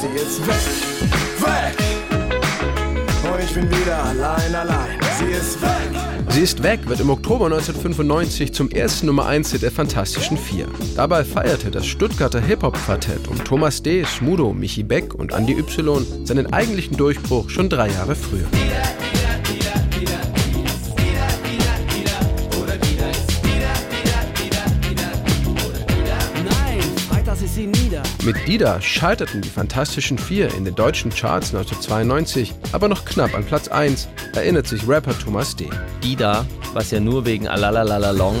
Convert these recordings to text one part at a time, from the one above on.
sie ist weg, weg. Und ich bin wieder allein, allein. Sie ist weg. Sie ist weg wird im Oktober 1995 zum ersten Nummer 1 Hit der Fantastischen Vier. Dabei feierte das Stuttgarter Hip-Hop-Quartett um Thomas D., Smudo, Michi Beck und Andy Y. seinen eigentlichen Durchbruch schon drei Jahre früher. Mit Dida scheiterten die Fantastischen Vier in den deutschen Charts 1992, aber noch knapp an Platz 1, erinnert sich Rapper Thomas D. Dida, was ja nur wegen Alalalalong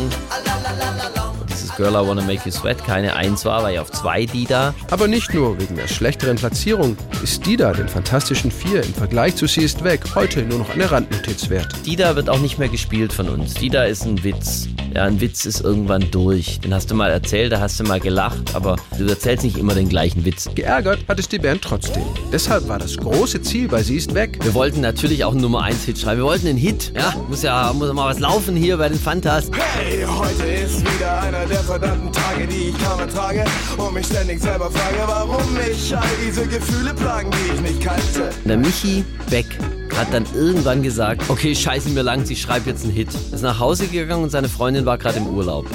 dieses Girl I Wanna Make You Sweat keine 1 war, war ja auf 2 Dida. Aber nicht nur wegen der schlechteren Platzierung ist Dida den Fantastischen Vier im Vergleich zu Sie ist weg heute nur noch eine Randnotiz wert. Dida wird auch nicht mehr gespielt von uns. Dida ist ein Witz. Ja, ein Witz ist irgendwann durch. Den hast du mal erzählt, da hast du mal gelacht, aber du erzählst nicht immer den gleichen Witz. Geärgert hat es die Band trotzdem. Deshalb war das große Ziel bei Sie ist weg. Wir wollten natürlich auch einen Nummer 1 Hit schreiben. Wir wollten einen Hit. Ja, muss ja muss mal was laufen hier bei den Fantas. Hey, heute ist wieder einer der verdammten Tage, die ich kaum ertrage und mich ständig selber frage, warum mich all diese Gefühle plagen, die ich nicht kannte. Der Michi Beck hat dann irgendwann gesagt, okay, scheiße mir lang, ich schreibe jetzt einen Hit. Ist nach Hause gegangen und seine Freundin war gerade im Urlaub.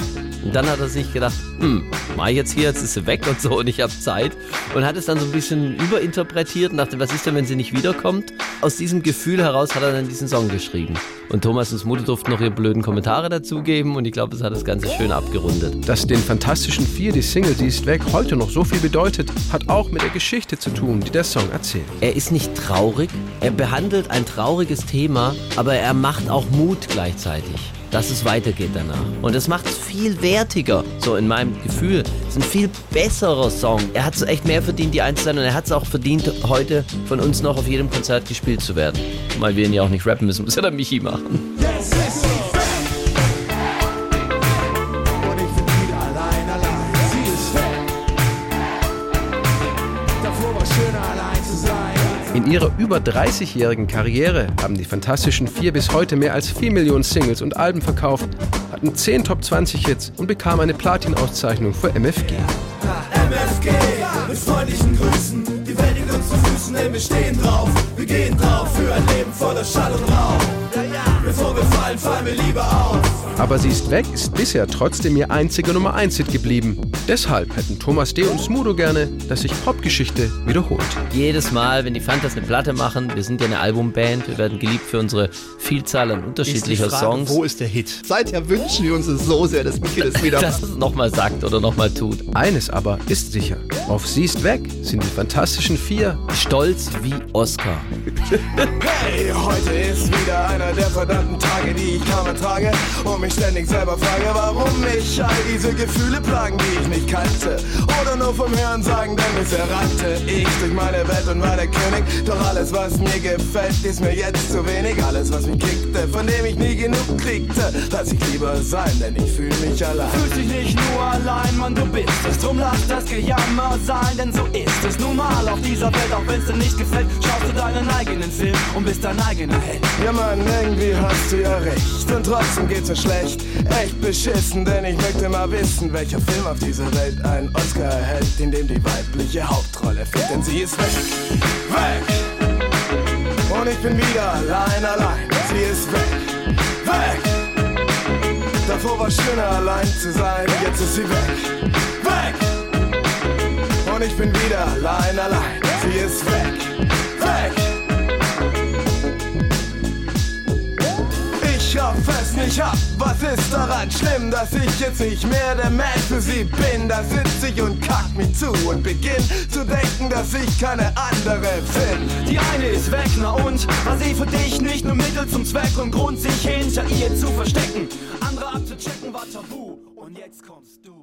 Und dann hat er sich gedacht, hm, mach ich jetzt hier, jetzt ist sie weg und so und ich habe Zeit. Und hat es dann so ein bisschen überinterpretiert und dachte, was ist denn, wenn sie nicht wiederkommt? Aus diesem Gefühl heraus hat er dann diesen Song geschrieben. Und Thomas und Mutter durften noch ihre blöden Kommentare dazugeben und ich glaube, das hat das Ganze schön abgerundet. Dass den Fantastischen Vier die Single Die ist weg heute noch so viel bedeutet, hat auch mit der Geschichte zu tun, die der Song erzählt. Er ist nicht traurig, er behandelt ein trauriges Thema, aber er macht auch Mut gleichzeitig dass es weitergeht danach. Und das macht es viel wertiger, so in meinem Gefühl. Es ist ein viel besserer Song. Er hat es echt mehr verdient, die Eins. Und er hat es auch verdient, heute von uns noch auf jedem Konzert gespielt zu werden. Weil wir ihn ja auch nicht rappen müssen, muss ja der Michi machen. In ihrer über 30-jährigen Karriere haben die Fantastischen Vier bis heute mehr als 4 Millionen Singles und Alben verkauft, hatten 10 Top 20 Hits und bekamen eine Platin-Auszeichnung für MFG. MFG mit freundlichen Grüßen. Die Welt liegt uns zu Füßen, denn wir stehen drauf. Wir gehen drauf für ein Leben voller Schall und Rauch. Bevor wir fallen, fallen wir lieber auf. Aber Sie ist weg ist bisher trotzdem ihr einziger Nummer 1 Hit geblieben. Deshalb hätten Thomas D. und Smudo gerne, dass sich Popgeschichte wiederholt. Jedes Mal, wenn die Fantas eine Platte machen, wir sind ja eine Albumband, wir werden geliebt für unsere Vielzahl an unterschiedlicher ist die Frage, Songs. Wo ist der Hit? Seither wünschen wir uns es so sehr, dass Michi das wieder dass es nochmal sagt oder nochmal tut. Eines aber ist sicher: Auf Sie ist weg sind die Fantastischen Vier Stolz wie Oscar. Hey, heute ist wieder einer der verdammten Tage, die ich kaum ertrage und mich ständig selber frage, warum mich all diese Gefühle plagen, die ich nicht kannte. Nur vom Hören sagen, denn bisher rannte ich durch meine Welt und war der König. Doch alles, was mir gefällt, ist mir jetzt zu wenig. Alles, was mich kickte, von dem ich nie genug kriegte, lass ich lieber sein, denn ich fühle mich allein. Fühlst dich nicht nur allein, Mann, du bist es. Drum lass das Gejammer sein, denn so ist es nun mal auf dieser Welt. Auch wenn's dir nicht gefällt, schaust du deinen eigenen Film und bist dein eigener Held. Ja Mann, irgendwie hast du ja recht Und trotzdem geht's mir schlecht Echt beschissen, denn ich möchte mal wissen Welcher Film auf dieser Welt einen Oscar erhält In dem die weibliche Hauptrolle fehlt Denn sie ist weg, weg. Und ich bin wieder allein, allein Sie ist weg, weg. Davor war schöner allein zu sein Jetzt ist sie weg, weg. Und ich bin wieder allein, allein Sie ist weg, weg. Ich raff es nicht ab, ist daran schlimm, dass ich jetzt nicht mehr der Man für sie bin? Da sitz ich und kack mich zu und beginn zu denken, dass ich keine andere bin. Die eine ist weg, na und? War sie für dich nicht nur Mittel zum Zweck und Grund, sich hinter ihr zu verstecken? Andere abzuchecken war tabu und jetzt kommst du.